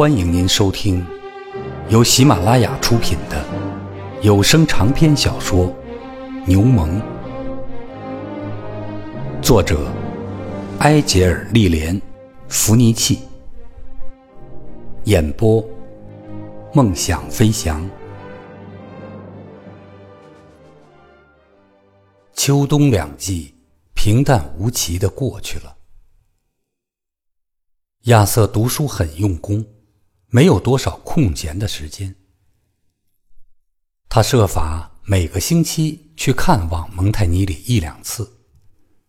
欢迎您收听由喜马拉雅出品的有声长篇小说《牛虻》，作者埃杰尔·利莲·弗尼契，演播梦想飞翔。秋冬两季平淡无奇的过去了。亚瑟读书很用功，没有多少空闲的时间。他设法每个星期去看望蒙泰尼里一两次，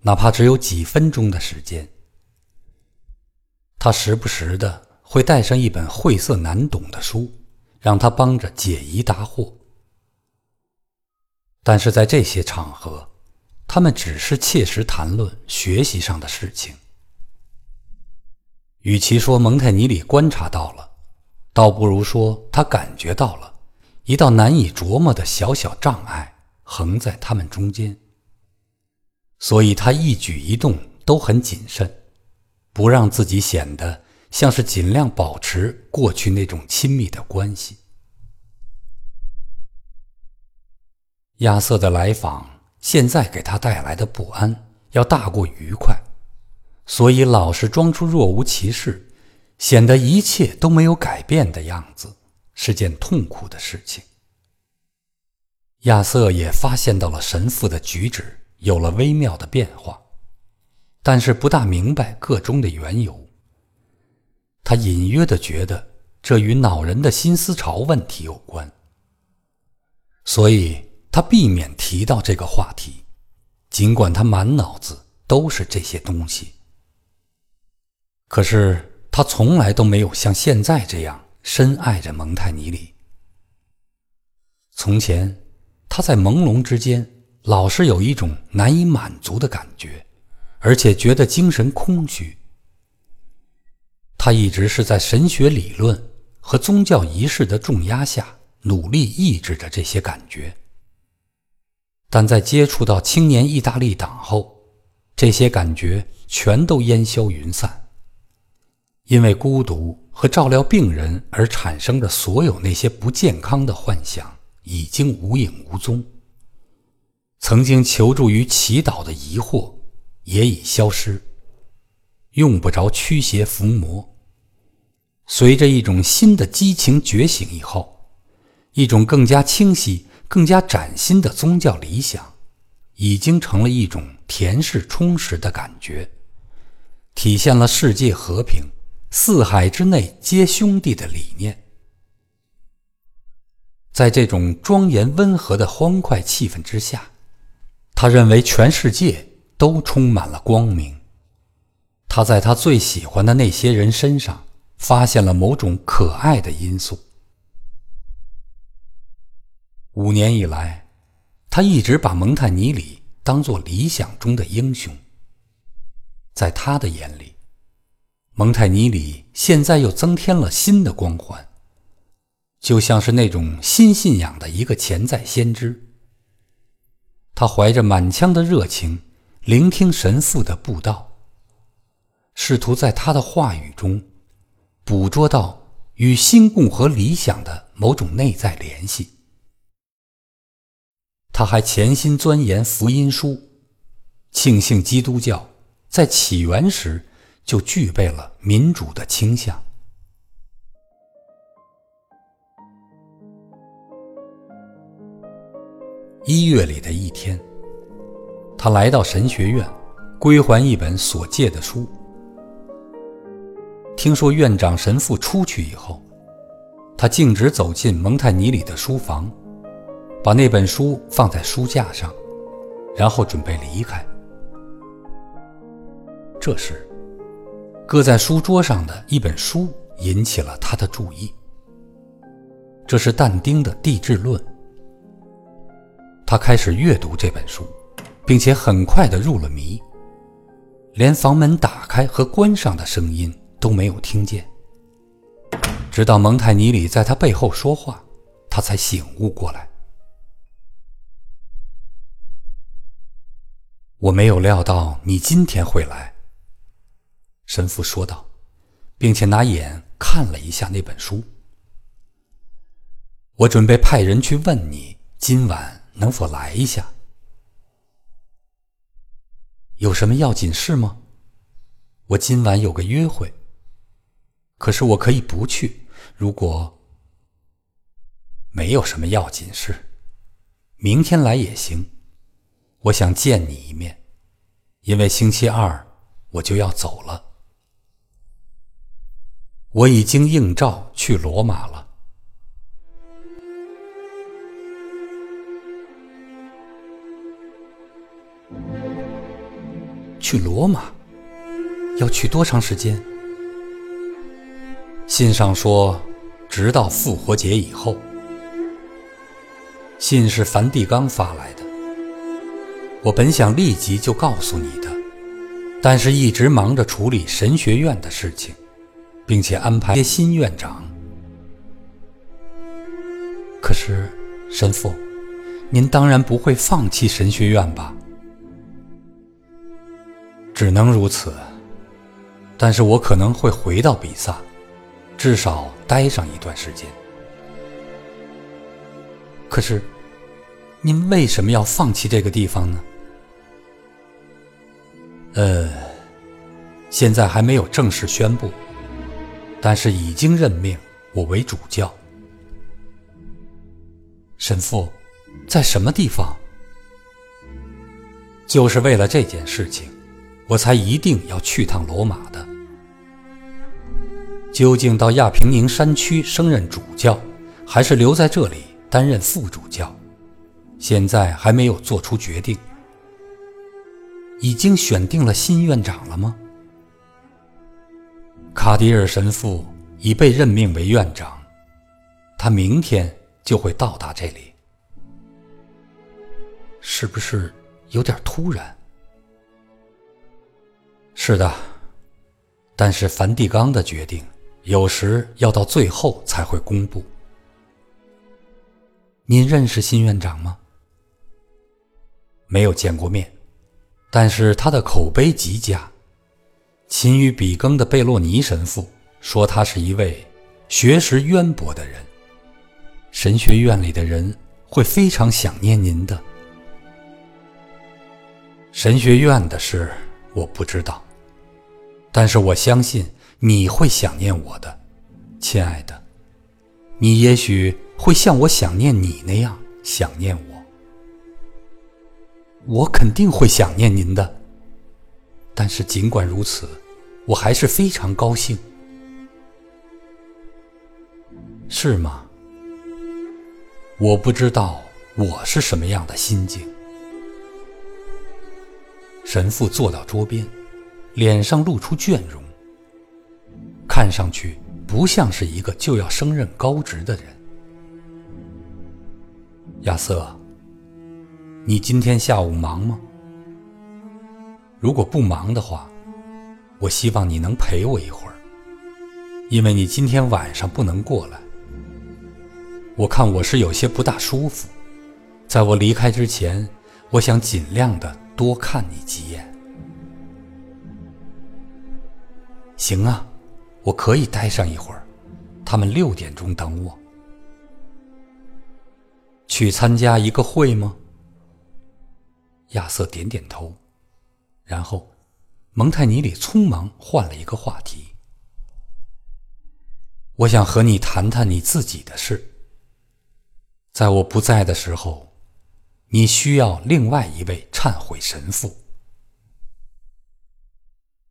哪怕只有几分钟的时间。他时不时的会带上一本晦涩难懂的书，让他帮着解疑答惑。但是在这些场合，他们只是切实谈论学习上的事情。与其说蒙泰尼里观察到了，倒不如说他感觉到了一道难以琢磨的小小障碍横在他们中间。所以他一举一动都很谨慎，不让自己显得像是尽量保持过去那种亲密的关系。亚瑟的来访现在给他带来的不安要大过愉快。所以，老是装出若无其事，显得一切都没有改变的样子，是件痛苦的事情。亚瑟也发现到了神父的举止有了微妙的变化，但是不大明白个中的缘由。他隐约的觉得这与恼人的新思潮问题有关，所以他避免提到这个话题，尽管他满脑子都是这些东西。可是他从来都没有像现在这样深爱着蒙泰尼里。从前，他在朦胧之间老是有一种难以满足的感觉，而且觉得精神空虚。他一直是在神学理论和宗教仪式的重压下努力抑制着这些感觉，但在接触到青年意大利党后，这些感觉全都烟消云散。因为孤独和照料病人而产生的所有那些不健康的幻想已经无影无踪。曾经求助于祈祷的疑惑也已消失，用不着驱邪伏魔。随着一种新的激情觉醒以后，一种更加清晰、更加崭新的宗教理想，已经成了一种恬适充实的感觉，体现了世界和平。四海之内皆兄弟的理念，在这种庄严温和的欢快气氛之下，他认为全世界都充满了光明。他在他最喜欢的那些人身上发现了某种可爱的因素。五年以来，他一直把蒙泰尼里当作理想中的英雄。在他的眼里。蒙泰尼里现在又增添了新的光环，就像是那种新信仰的一个潜在先知。他怀着满腔的热情，聆听神父的布道，试图在他的话语中捕捉到与新共和理想的某种内在联系。他还潜心钻研福音书，庆幸基督教在起源时。就具备了民主的倾向。一月里的一天，他来到神学院，归还一本所借的书。听说院长神父出去以后，他径直走进蒙泰尼里的书房，把那本书放在书架上，然后准备离开。这时，搁在书桌上的一本书引起了他的注意。这是但丁的《地质论》。他开始阅读这本书，并且很快的入了迷，连房门打开和关上的声音都没有听见。直到蒙泰尼里在他背后说话，他才醒悟过来。我没有料到你今天会来。神父说道，并且拿眼看了一下那本书。我准备派人去问你，今晚能否来一下？有什么要紧事吗？我今晚有个约会，可是我可以不去。如果没有什么要紧事，明天来也行。我想见你一面，因为星期二我就要走了。我已经应召去罗马了。去罗马，要去多长时间？信上说，直到复活节以后。信是梵蒂冈发来的，我本想立即就告诉你的，但是一直忙着处理神学院的事情，并且安排新院长。可是，神父，您当然不会放弃神学院吧？只能如此，但是我可能会回到比萨，至少待上一段时间。可是，您为什么要放弃这个地方呢？呃，现在还没有正式宣布，但是已经任命我为主教。神父，在什么地方？就是为了这件事情。我才一定要去趟罗马的。究竟到亚平宁山区升任主教，还是留在这里担任副主教，现在还没有做出决定。已经选定了新院长了吗？卡迪尔神父已被任命为院长，他明天就会到达这里。是不是有点突然？是的，但是梵蒂冈的决定有时要到最后才会公布。您认识新院长吗？没有见过面，但是他的口碑极佳。勤于比耕的贝洛尼神父说他是一位学识渊博的人，神学院里的人会非常想念您的。神学院的事我不知道。但是我相信你会想念我的，亲爱的。你也许会像我想念你那样想念我。我肯定会想念您的。但是尽管如此，我还是非常高兴。是吗？我不知道我是什么样的心境。神父坐到桌边。脸上露出倦容，看上去不像是一个就要升任高职的人。亚瑟，你今天下午忙吗？如果不忙的话，我希望你能陪我一会儿，因为你今天晚上不能过来。我看我是有些不大舒服，在我离开之前，我想尽量的多看你几眼。行啊，我可以待上一会儿。他们六点钟等我。去参加一个会吗？亚瑟点点头，然后蒙泰尼里匆忙换了一个话题。我想和你谈谈你自己的事。在我不在的时候，你需要另外一位忏悔神父。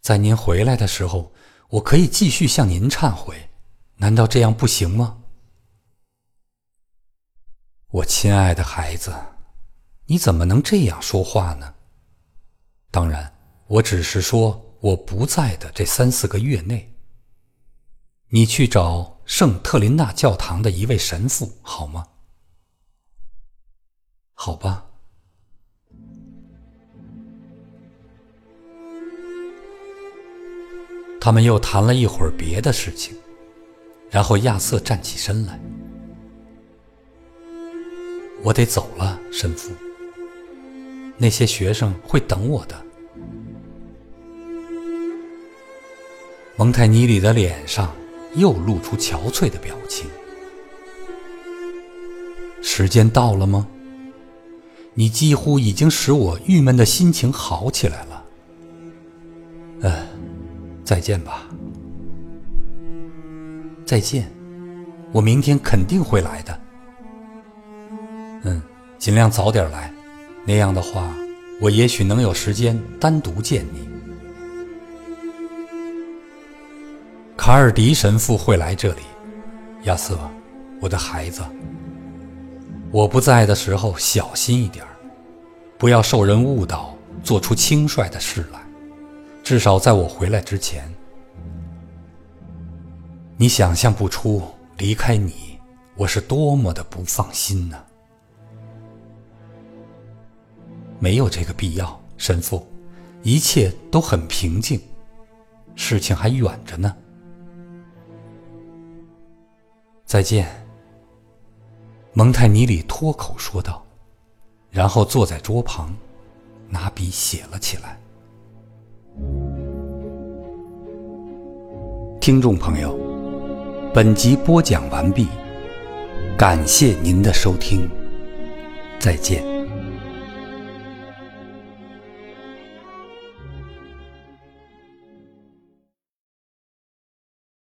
在您回来的时候，我可以继续向您忏悔，难道这样不行吗？我亲爱的孩子，你怎么能这样说话呢？当然，我只是说我不在的这三四个月内，你去找圣特琳娜教堂的一位神父好吗？好吧。他们又谈了一会儿别的事情，然后亚瑟站起身来：“我得走了，神父。那些学生会等我的。”蒙泰尼里的脸上又露出憔悴的表情。时间到了吗？你几乎已经使我郁闷的心情好起来了。嗯，再见吧。再见，我明天肯定会来的。嗯，尽量早点来，那样的话，我也许能有时间单独见你。卡尔迪神父会来这里，亚瑟，我的孩子。我不在的时候，小心一点不要受人误导，做出轻率的事来。至少在我回来之前，你想象不出离开你，我是多么的不放心呢。没有这个必要，神父，一切都很平静，事情还远着呢。再见，蒙泰尼里脱口说道，然后坐在桌旁，拿笔写了起来。听众朋友，本集播讲完毕，感谢您的收听，再见。